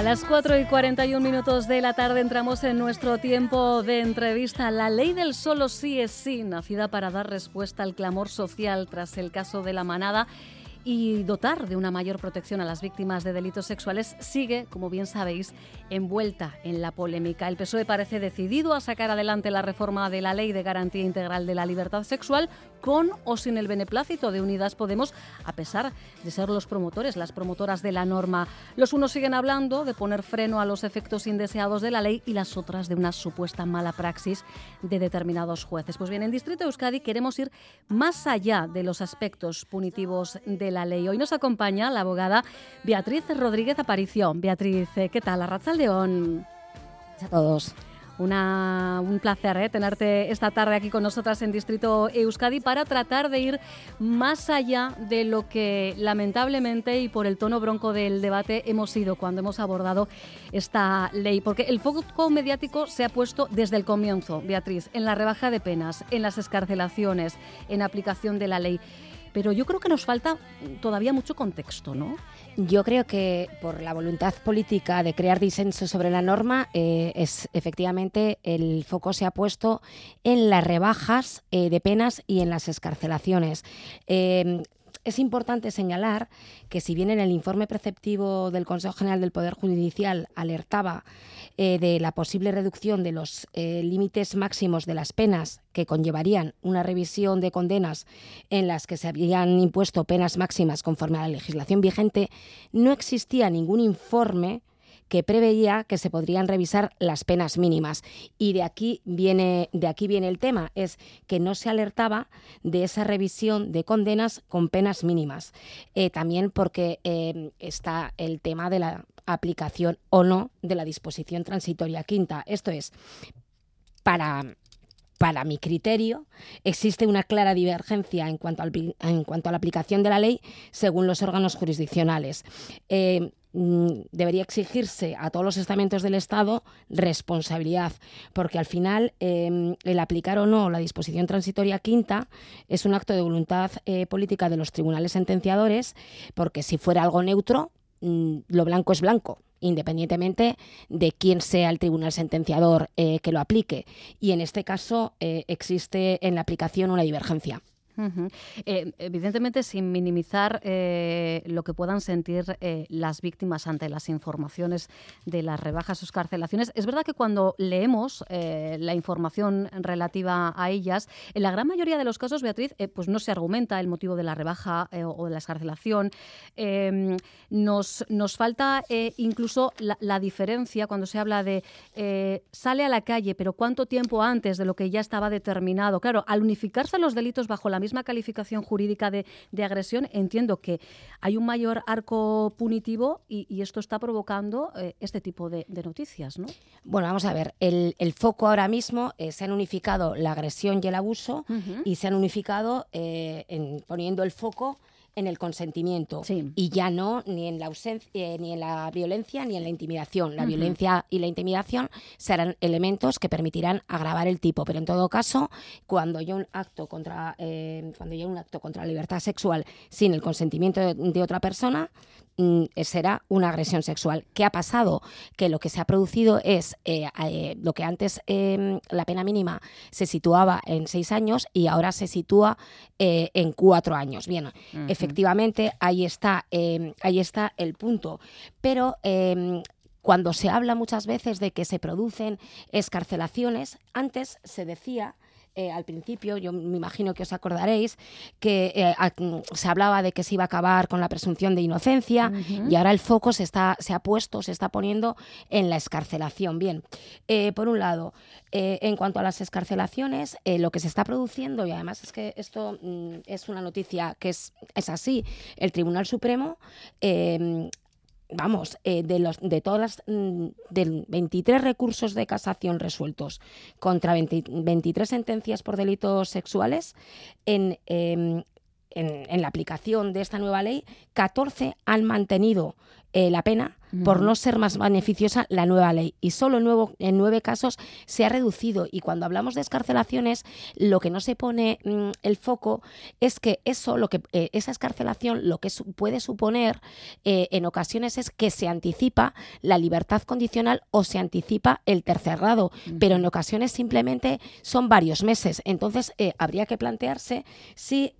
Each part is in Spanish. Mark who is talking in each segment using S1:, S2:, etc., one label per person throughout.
S1: A las 4 y 41 minutos de la tarde entramos en nuestro tiempo de entrevista. La ley del solo sí es sí, nacida para dar respuesta al clamor social tras el caso de la manada y dotar de una mayor protección a las víctimas de delitos sexuales, sigue, como bien sabéis, envuelta en la polémica. El PSOE parece decidido a sacar adelante la reforma de la Ley de Garantía Integral de la Libertad Sexual, con o sin el beneplácito de Unidas Podemos, a pesar de ser los promotores, las promotoras de la norma. Los unos siguen hablando de poner freno a los efectos indeseados de la ley y las otras de una supuesta mala praxis de determinados jueces. Pues bien, en Distrito Euskadi queremos ir más allá de los aspectos punitivos de la ley. Hoy nos acompaña la abogada Beatriz Rodríguez Aparicio. Beatriz, eh, ¿qué tal? Arrachaldeón.
S2: a todos.
S1: Una, un placer ¿eh? tenerte esta tarde aquí con nosotras en Distrito Euskadi para tratar de ir más allá de lo que lamentablemente y por el tono bronco del debate hemos ido cuando hemos abordado esta ley. Porque el foco mediático se ha puesto desde el comienzo, Beatriz, en la rebaja de penas, en las escarcelaciones, en aplicación de la ley. Pero yo creo que nos falta todavía mucho contexto, ¿no?
S2: Yo creo que por la voluntad política de crear disenso sobre la norma, eh, es efectivamente el foco se ha puesto en las rebajas eh, de penas y en las escarcelaciones. Eh, es importante señalar que si bien en el informe preceptivo del Consejo General del Poder Judicial alertaba eh, de la posible reducción de los eh, límites máximos de las penas que conllevarían una revisión de condenas en las que se habían impuesto penas máximas conforme a la legislación vigente, no existía ningún informe que preveía que se podrían revisar las penas mínimas. Y de aquí viene, de aquí viene el tema, es que no se alertaba de esa revisión de condenas con penas mínimas. Eh, también porque está el tema de la aplicación o no de la disposición transitoria quinta. Esto es, para para mi criterio, existe una clara divergencia en cuanto, al, en cuanto a la aplicación de la ley según los órganos jurisdiccionales. Eh, mm, debería exigirse a todos los estamentos del Estado responsabilidad, porque al final eh, el aplicar o no la disposición transitoria quinta es un acto de voluntad eh, política de los tribunales sentenciadores, porque si fuera algo neutro, lo blanco es blanco independientemente de quién sea el tribunal sentenciador eh, que lo aplique. Y en este caso eh, existe en la aplicación una divergencia.
S1: Eh, evidentemente, sin minimizar eh, lo que puedan sentir eh, las víctimas ante las informaciones de las rebajas o escarcelaciones, es verdad que cuando leemos la información relativa a ellas, en la gran mayoría de los casos, Beatriz, pues no se argumenta el motivo de la rebaja o de la escarcelación. Em, nos, nos falta incluso la, la, diferencia cuando se habla de sale a la calle, pero cuánto tiempo antes de lo que ya estaba determinado. Claro, al unificarse los delitos bajo la misma calificación jurídica de, de agresión, entiendo que hay un mayor arco punitivo y, y esto está provocando eh, este tipo de, de, noticias, ¿no?
S2: Bueno, vamos a ver, el, el foco ahora mismo eh, se han unificado la agresión y el abuso uh -huh. y se han unificado eh, en, poniendo el foco en el consentimiento y ya no ni en la ausencia, eh, ni en la violencia ni en la intimidación. La violencia y la intimidación serán elementos que permitirán agravar el tipo, pero en todo caso, cuando hay un acto contra eh, cuando hay un acto contra la libertad sexual sin el consentimiento de, otra persona, será una agresión sexual. ¿Qué ha pasado? Que lo que se ha producido es eh, lo que antes em, la pena mínima se situaba en seis años y ahora se sitúa en cuatro años. Bien, efectivamente ahí está, em, ahí está el punto. Pero em, cuando se habla muchas veces de que se producen escarcelaciones, antes se decía eh, al principio, yo me imagino que os acordaréis, que eh, se hablaba de que se iba a acabar con la presunción de inocencia y ahora el foco se, está, se ha puesto, se está poniendo en la escarcelación. Bien, eh, por un lado, en cuanto a las escarcelaciones, lo que se está produciendo, y además es que esto mm, es una noticia que es, es así, el Tribunal Supremo vamos, eh, de, los, de todas las mm, de 23 recursos de casación resueltos contra 23 sentencias por delitos sexuales, en, em, en, en, la aplicación de esta nueva ley, 14 han mantenido eh, la pena por no ser más beneficiosa la nueva ley. Y solo en, nuevo, en nueve casos se ha reducido. Y cuando hablamos de escarcelaciones, lo que no se pone mm, el foco es que eso, lo que eh, esa escarcelación, lo que puede suponer eh, en ocasiones es que se anticipa la libertad condicional o se anticipa el tercer grado. Pero en ocasiones simplemente son varios meses. Entonces habría que plantearse si,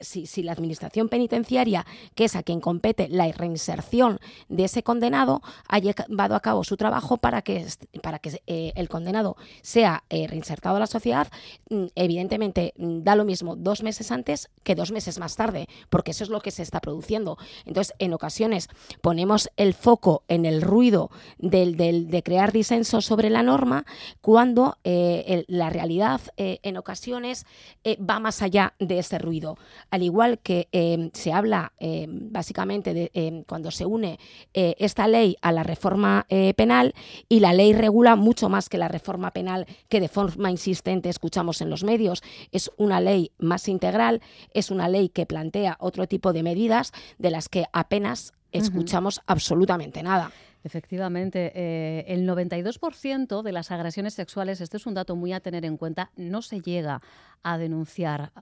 S2: si, si la administración penitenciaria, que es a quien compete la reinserción de ese condenado haya llevado a cabo su trabajo para que, para que eh, el condenado sea eh, reinsertado a la sociedad, mm, evidentemente mm, da lo mismo dos meses antes que dos meses más tarde, porque eso es lo que se está produciendo. Entonces, en ocasiones ponemos el foco en el ruido del, de crear disenso sobre la norma, cuando eh, la realidad en ocasiones va más allá de ese ruido. Al igual que se habla básicamente de cuando se une eh, esta ley a la reforma eh, penal y la ley regula mucho más que la reforma penal que de forma insistente escuchamos en los medios. Es una ley más integral, es una ley que plantea otro tipo de medidas de las que apenas escuchamos absolutamente nada.
S1: Efectivamente, eh, el 92% de las agresiones sexuales, este es un dato muy a tener en cuenta, no se llega a denunciar.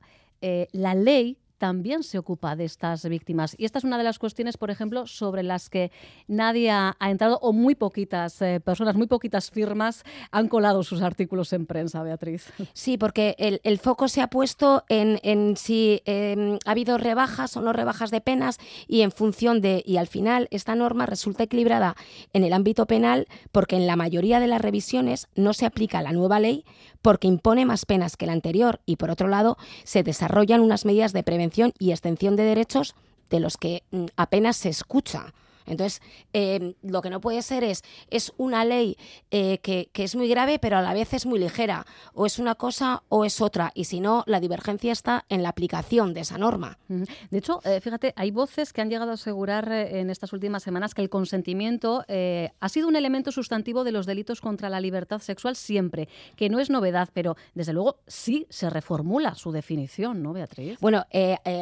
S1: la ley también se ocupa de estas víctimas. Y esta es una de las cuestiones, por ejemplo, sobre las que nadie ha, entrado o muy poquitas eh, personas, muy poquitas firmas han colado sus artículos en prensa, Beatriz.
S2: Sí, porque el, foco se ha puesto en, si em, ha habido rebajas o no rebajas de penas y en función de, y al final esta norma resulta equilibrada en el ámbito penal porque en la mayoría de las revisiones no se aplica la nueva ley porque impone más penas que la anterior y por otro lado se desarrollan unas medidas de prevención y extensión de derechos de los que mm, apenas se escucha. Entonces, em, lo que no puede ser es, es una ley eh, que, es muy grave, pero a la vez es muy ligera. O es una cosa o es otra. Y si no, la divergencia está en la aplicación de esa norma.
S1: De hecho, eh, fíjate, hay voces que han llegado a asegurar eh, en estas últimas semanas que el consentimiento ha sido un elemento sustantivo de los delitos contra la libertad sexual siempre, que no es novedad, pero desde luego sí se reformula su definición, ¿no, Beatriz?
S2: Bueno,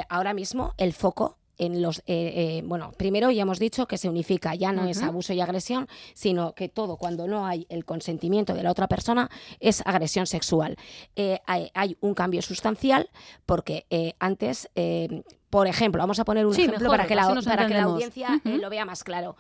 S2: ahora mismo el foco en los, eh, eh, bueno, primero ya hemos dicho que se unifica, ya no es abuso y agresión, sino que todo cuando no hay el consentimiento de la otra persona es agresión sexual. Eh, hay, un cambio sustancial porque antes por ejemplo, vamos a poner un ejemplo para, que la, para que la, audiencia lo vea más claro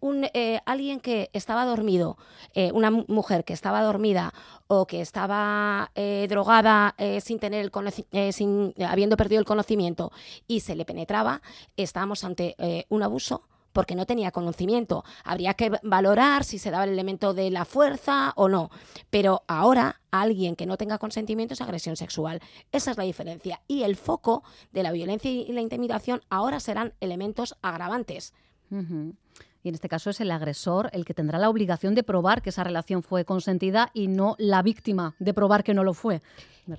S2: un, eh, alguien que estaba dormido, eh, una mujer que estaba dormida o que estaba eh, drogada sin tener el sin, habiendo perdido el conocimiento y se le penetraba, estábamos ante un abuso porque no tenía conocimiento. Habría que valorar si se daba el elemento de la fuerza o no. Pero ahora alguien que no tenga consentimiento es agresión sexual. Esa es la diferencia. Y el foco de la violencia y la intimidación ahora serán elementos agravantes
S1: y en este caso es el agresor el que tendrá la obligación de probar que esa relación fue consentida y no la víctima de probar que no lo fue.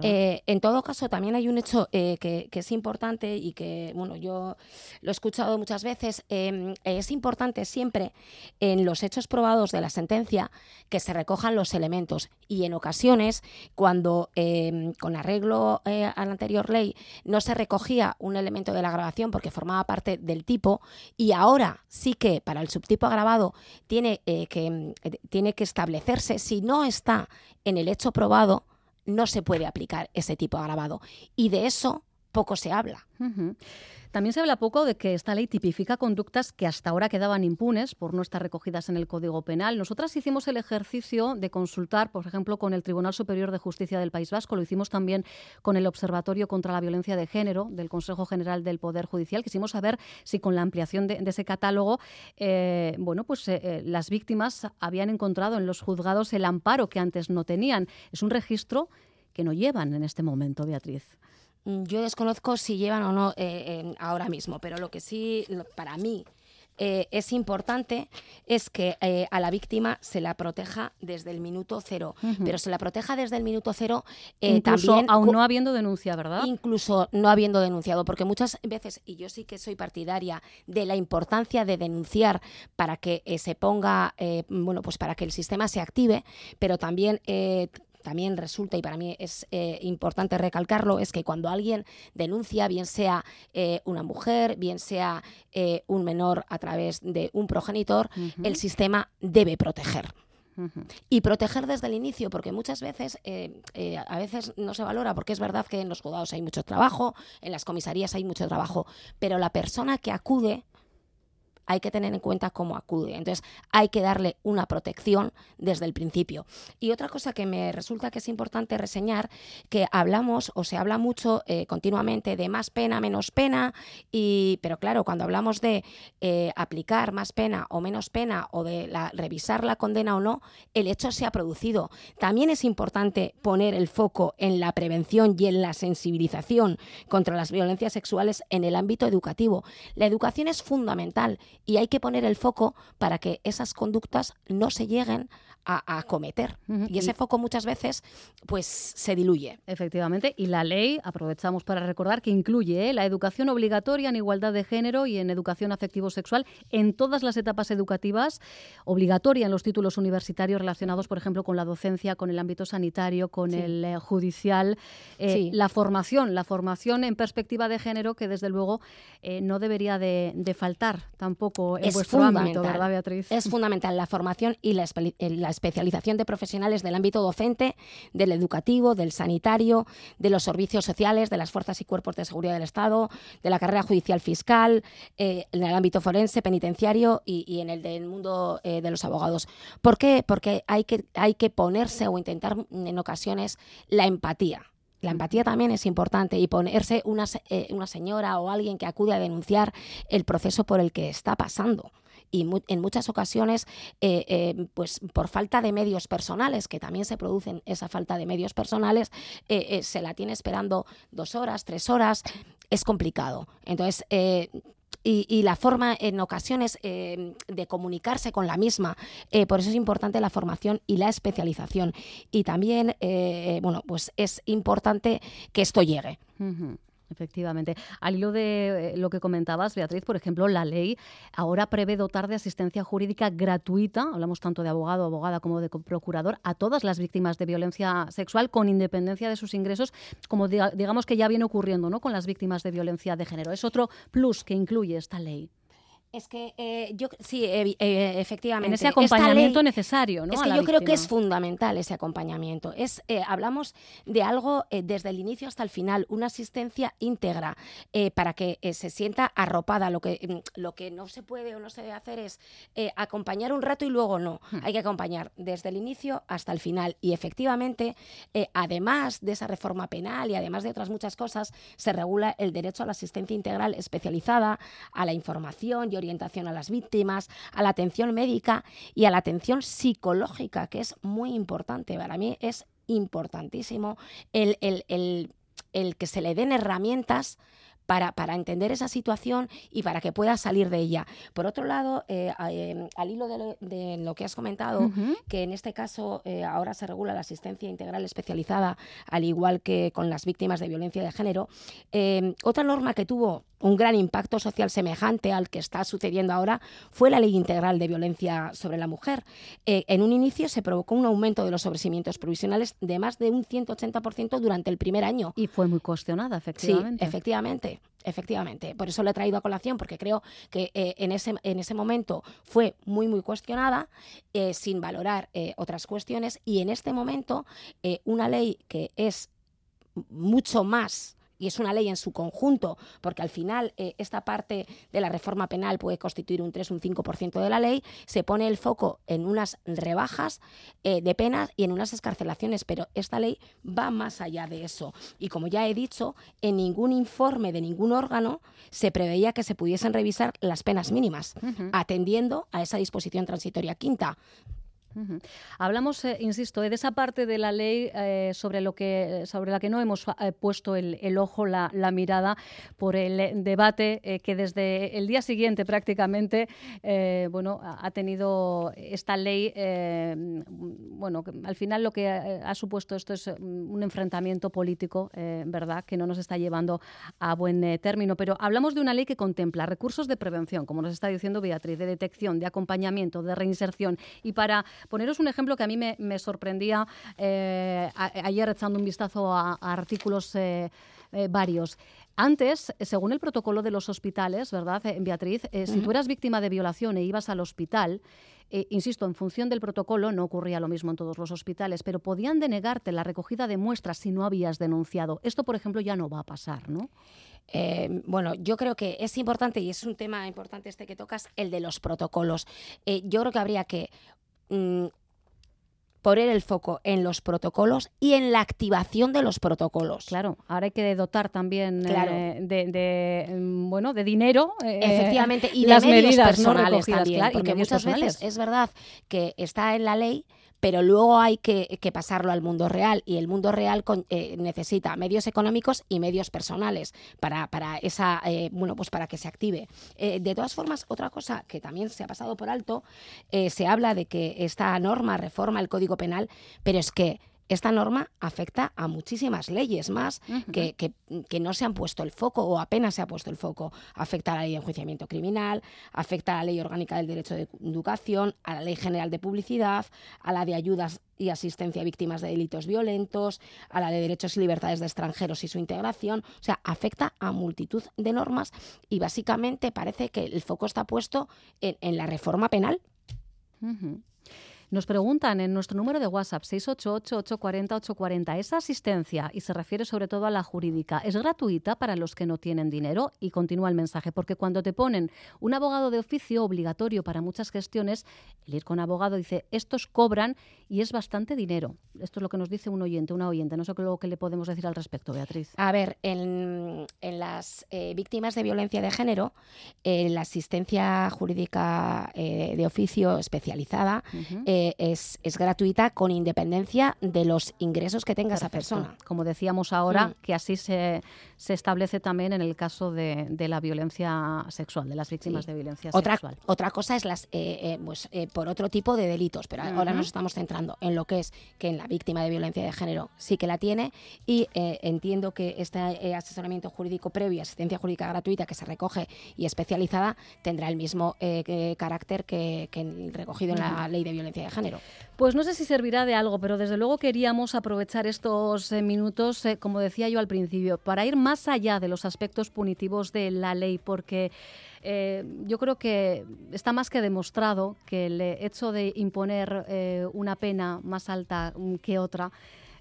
S2: Eh, en todo caso, también hay un hecho eh, que, es importante y que, bueno, yo lo he escuchado muchas veces. Em, es importante siempre en los hechos probados de la sentencia que se recojan los elementos y en ocasiones, cuando em, con arreglo a la anterior ley no se recogía un elemento de la grabación porque formaba parte del tipo y ahora sí que para el subtipo agravado tiene, que, tiene que establecerse si no está en el hecho probado, no se puede aplicar ese tipo de agravado. Y de eso poco se habla.
S1: También se habla poco de que esta ley tipifica conductas que hasta ahora quedaban impunes por no estar recogidas en el Código Penal. Nosotras hicimos el ejercicio de consultar, por ejemplo, con el Tribunal Superior de Justicia del País Vasco, lo hicimos también con el Observatorio contra la Violencia de Género del Consejo General del Poder Judicial. Quisimos saber si con la ampliación de, ese catálogo, eh, bueno, pues eh, eh, las víctimas habían encontrado en los juzgados el amparo que antes no tenían. Es un registro que no llevan en este momento, Beatriz.
S2: Mm, yo desconozco si llevan o no eh, ahora mismo, pero lo que sí, para mí, eh, es importante es que eh, a la víctima se la proteja desde el minuto cero, pero se la proteja desde el minuto cero
S1: incluso
S2: también,
S1: aún no habiendo denuncia, ¿verdad?
S2: Incluso no habiendo denunciado, porque muchas veces, y yo sí que soy partidaria de la importancia de denunciar para que se ponga, bueno, pues para que el sistema se active, pero también también resulta, y para mí es eh, importante recalcarlo, es que cuando alguien denuncia, bien sea eh, una mujer, bien sea eh, un menor a través de un progenitor, el sistema debe proteger. Y proteger desde el inicio, porque muchas veces, a veces no se valora, porque es verdad que en los juzgados hay mucho trabajo, en las comisarías hay mucho trabajo, pero la persona que acude hay que tener en cuenta cómo acude. Entonces, hay que darle una protección desde el principio. Y otra cosa que me resulta que es importante reseñar, que hablamos o se habla mucho eh, continuamente de más pena, menos pena, y, pero claro, cuando hablamos de eh, aplicar más pena o menos pena o de revisar la condena o no, el hecho se ha producido. También es importante poner el foco en la prevención y en la sensibilización contra las violencias sexuales en el ámbito educativo. La educación es fundamental y hay que poner el foco para que esas conductas no se lleguen a, cometer. Y ese foco muchas veces pues se diluye.
S1: Efectivamente, y la ley, aprovechamos para recordar que incluye ¿eh? la educación obligatoria en igualdad de género y en educación afectivo-sexual en todas las etapas educativas, obligatoria en los títulos universitarios relacionados, por ejemplo, con la docencia, con el ámbito sanitario, con el eh, judicial, eh, la formación, la formación en perspectiva de género que desde luego no debería de, faltar tampoco en es vuestro ámbito, ¿verdad, Beatriz?
S2: Es fundamental la formación y la, la especialización de profesionales del ámbito docente, del educativo, del sanitario, de los servicios sociales, de las fuerzas y cuerpos de seguridad del Estado, de la carrera judicial fiscal, eh, en el ámbito forense, penitenciario y, en el del mundo eh, de los abogados. ¿Por qué? Porque hay que, hay que ponerse o intentar en ocasiones la empatía. La empatía también es importante y ponerse una, eh, una señora o alguien que acude a denunciar el proceso por el que está pasando y en muchas ocasiones, eh, eh, pues por falta de medios personales, que también se producen esa falta de medios personales, se la tiene esperando dos horas, tres horas, es complicado. Entonces, y, la forma en ocasiones de comunicarse con la misma. por eso es importante la formación y la especialización. Y también, bueno, pues es importante que esto llegue.
S1: Efectivamente. Al hilo de eh, lo que comentabas, Beatriz, por ejemplo, la ley ahora prevé dotar de asistencia jurídica gratuita, hablamos tanto de abogado, abogada como de procurador, a todas las víctimas de violencia sexual con independencia de sus ingresos, como digamos que ya viene ocurriendo ¿no? con las víctimas de violencia de género. Es otro plus que incluye esta ley.
S2: Es que eh, yo sí, eh, efectivamente.
S1: En ese acompañamiento necesario, ¿no?
S2: Es que yo creo que es fundamental ese acompañamiento. Es, eh, hablamos de algo desde el inicio hasta el final, una asistencia íntegra para que se sienta arropada. Lo que, mm, lo que no se puede o no se debe hacer es acompañar un rato y luego no. Hmm. Hay que acompañar desde el inicio hasta el final. Y efectivamente, además de esa reforma penal y además de otras muchas cosas, se regula el derecho a la asistencia integral especializada, a la información y orientación a las víctimas, a la atención médica y a la atención psicológica, que es muy importante. Para mí es importantísimo el, el, el, el que se le den herramientas para, para entender esa situación y para que pueda salir de ella. Por otro lado, eh, eh, al hilo de lo, que has comentado, que en este caso eh, ahora se regula la asistencia integral especializada, al igual que con las víctimas de violencia de género, otra norma que tuvo un gran impacto social semejante al que está sucediendo ahora fue la Ley Integral de Violencia sobre la Mujer. Eh, en un inicio se provocó un aumento de los sobrecimientos provisionales de más de un 180% durante el primer año.
S1: Y fue muy cuestionada, efectivamente.
S2: Sí, efectivamente. Efectivamente, por eso lo he traído a colación, porque creo que eh, en, ese, en ese momento fue muy, muy cuestionada, eh, sin valorar otras cuestiones, y en este momento una ley que es mucho más y es una ley en su conjunto, porque al final eh, esta parte de la reforma penal puede constituir un 3 un 5% de la ley, se pone el foco en unas rebajas eh, de penas y en unas escarcelaciones, pero esta ley va más allá de eso. Y como ya he dicho, en ningún informe de ningún órgano se preveía que se pudiesen revisar las penas mínimas, atendiendo a esa disposición transitoria quinta.
S1: Hablamos, eh, insisto, de esa parte de la ley eh, sobre, lo que, sobre la que no hemos eh, puesto el, ojo, la, mirada, por el debate que desde el día siguiente prácticamente bueno, ha tenido esta ley. bueno, al final lo que ha, supuesto esto es un enfrentamiento político, ¿verdad?, que no nos está llevando a buen término. Pero hablamos de una ley que contempla recursos de prevención, como nos está diciendo Beatriz, de detección, de acompañamiento, de reinserción y para Poneros un ejemplo que a mí me, sorprendía eh, ayer echando un vistazo a, artículos eh, eh, varios. Antes, según el protocolo de los hospitales, ¿verdad, Beatriz? Si tú eras víctima de violación e ibas al hospital, insisto, en función del protocolo, no ocurría lo mismo en todos los hospitales, pero podían denegarte la recogida de muestras si no habías denunciado. Esto, por ejemplo, ya no va a pasar, ¿no?
S2: bueno, yo creo que es importante y es un tema importante este que tocas, el de los protocolos. yo creo que habría que Mm, poner el foco en los protocolos y en la activación de los protocolos.
S1: Claro, ahora hay que dotar también eh, de, mm, bueno de dinero,
S2: eh, efectivamente, y de las medios personales también, porque muchas veces es verdad que está en la ley, pero luego hay que, pasarlo al mundo real y el mundo real eh, necesita medios económicos y medios personales para, para esa eh, bueno pues para que se active. Eh, de todas formas, otra cosa que también se ha pasado por alto, se habla de que esta norma reforma el Código Penal, pero es que esta norma afecta a muchísimas leyes más que, no se han puesto el foco o apenas se ha puesto el foco. Afecta a la ley de enjuiciamiento criminal, afecta a la ley orgánica del derecho de educación, a la ley general de publicidad, a la de ayudas y asistencia a víctimas de delitos violentos, a la de derechos y libertades de extranjeros y su integración. O sea, afecta a multitud de normas y básicamente parece que el foco está puesto en, la reforma penal.
S1: Nos preguntan en nuestro número de WhatsApp 688-840-840, ¿esa asistencia, y se refiere sobre todo a la jurídica, es gratuita para los que no tienen dinero? Y continúa el mensaje, porque cuando te ponen un abogado de oficio obligatorio para muchas gestiones, el ir con abogado dice, estos cobran y es bastante dinero. Esto es lo que nos dice un oyente, una oyente. No sé lo que le podemos decir al respecto, Beatriz.
S2: A ver, en, las eh, víctimas de violencia de género, eh, la asistencia jurídica eh, de oficio especializada, es, es, gratuita con independencia de los ingresos que tenga esa persona.
S1: Como decíamos ahora, mm. que así se, se, establece también en el caso de, de la violencia sexual, de las víctimas de violencia
S2: otra,
S1: sexual.
S2: Otra cosa es las, eh, eh, pues, eh, por otro tipo de delitos, pero ahora nos estamos centrando en lo que es que en la víctima de violencia de género sí que la tiene y entiendo que este asesoramiento jurídico previo y asistencia jurídica gratuita que se recoge y especializada tendrá el mismo carácter que, que recogido en la ley de violencia de género.
S1: Pues no sé si servirá de algo, pero desde luego queríamos aprovechar estos eh, minutos, eh, como decía yo al principio, para ir más allá de los aspectos punitivos de la ley, porque eh, yo creo que está más que demostrado que el hecho de imponer una pena más alta que otra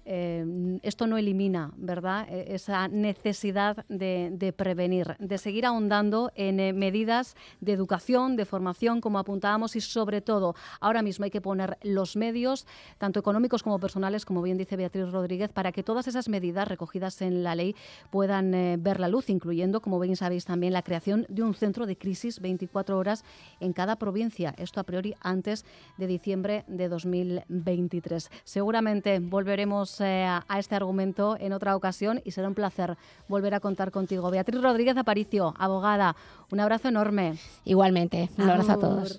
S1: eh, esto no elimina, ¿verdad?, e, esa necesidad de, prevenir, de seguir ahondando en eh, medidas de educación, de formación, como apuntábamos, y sobre todo, ahora mismo hay que poner los medios, tanto económicos como personales, como bien dice Beatriz Rodríguez, para que todas esas medidas recogidas en la ley puedan eh, ver la luz, incluyendo, como bien sabéis también, la creación de un centro de crisis 24 horas en cada provincia. Esto a priori antes de diciembre de 2023. Seguramente volveremos eh, a este argumento en otra ocasión y será un placer volver a contar contigo. Beatriz Rodríguez Aparicio, abogada, un abrazo enorme.
S3: Igualmente, un abrazo a todos.